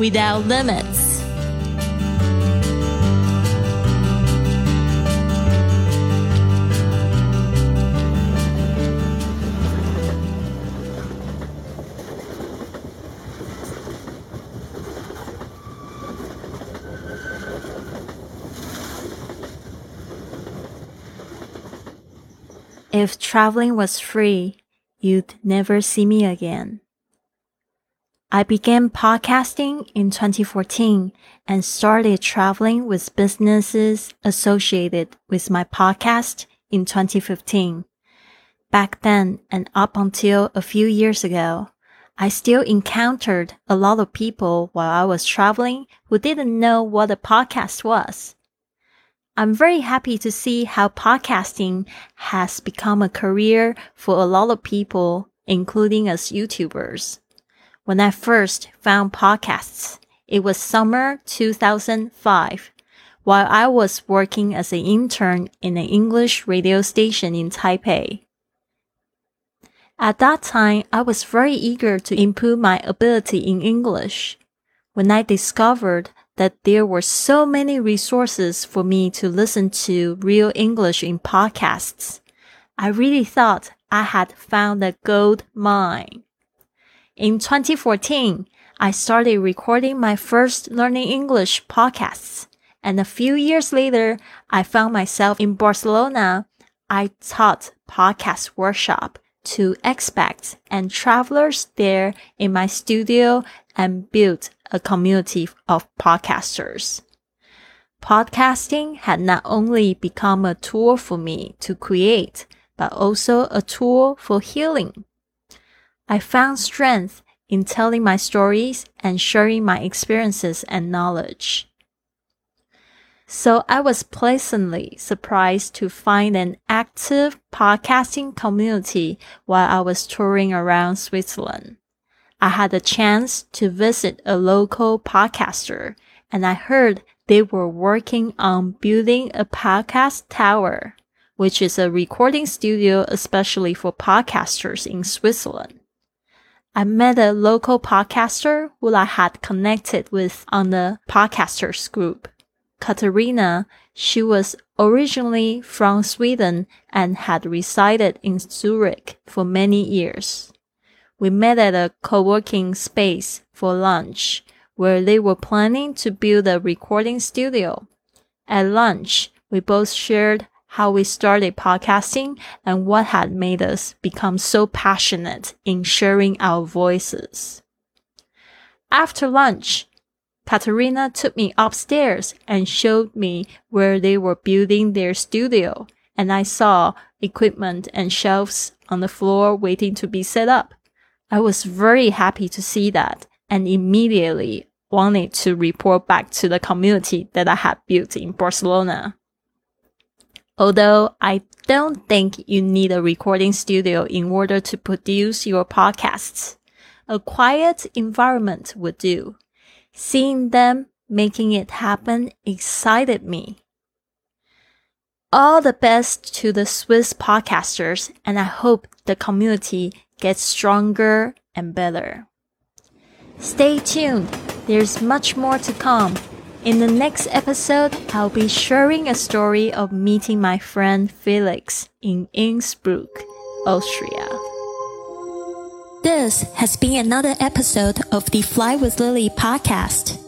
without limits. If traveling was free, you'd never see me again. I began podcasting in 2014 and started traveling with businesses associated with my podcast in 2015. Back then and up until a few years ago, I still encountered a lot of people while I was traveling who didn't know what a podcast was. I'm very happy to see how podcasting has become a career for a lot of people, including us YouTubers. When I first found podcasts, it was summer 2005 while I was working as an intern in an English radio station in Taipei. At that time, I was very eager to improve my ability in English. When I discovered that there were so many resources for me to listen to real English in podcasts. I really thought I had found a gold mine. In 2014, I started recording my first learning English podcasts. And a few years later, I found myself in Barcelona. I taught podcast workshop to expats and travelers there in my studio and built a community of podcasters. Podcasting had not only become a tool for me to create, but also a tool for healing. I found strength in telling my stories and sharing my experiences and knowledge. So I was pleasantly surprised to find an active podcasting community while I was touring around Switzerland. I had a chance to visit a local podcaster and I heard they were working on building a podcast tower, which is a recording studio especially for podcasters in Switzerland. I met a local podcaster who I had connected with on the podcasters group. Katarina, she was originally from Sweden and had resided in Zurich for many years we met at a co-working space for lunch where they were planning to build a recording studio. At lunch, we both shared how we started podcasting and what had made us become so passionate in sharing our voices. After lunch, Katarina took me upstairs and showed me where they were building their studio, and I saw equipment and shelves on the floor waiting to be set up. I was very happy to see that and immediately wanted to report back to the community that I had built in Barcelona. Although I don't think you need a recording studio in order to produce your podcasts, a quiet environment would do. Seeing them making it happen excited me. All the best to the Swiss podcasters, and I hope the community gets stronger and better. Stay tuned. There's much more to come. In the next episode, I'll be sharing a story of meeting my friend Felix in Innsbruck, Austria. This has been another episode of the Fly with Lily podcast.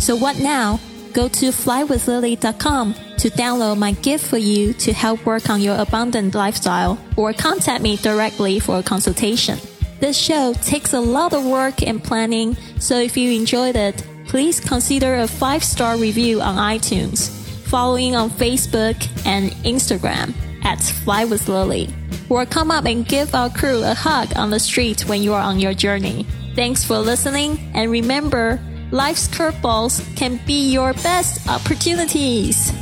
So what now? go to flywithlily.com to download my gift for you to help work on your abundant lifestyle or contact me directly for a consultation. This show takes a lot of work and planning, so if you enjoyed it, please consider a five star review on iTunes, following on Facebook and Instagram at Fly with Lily, or come up and give our crew a hug on the street when you are on your journey. Thanks for listening, and remember, life's curveballs can be your best opportunities.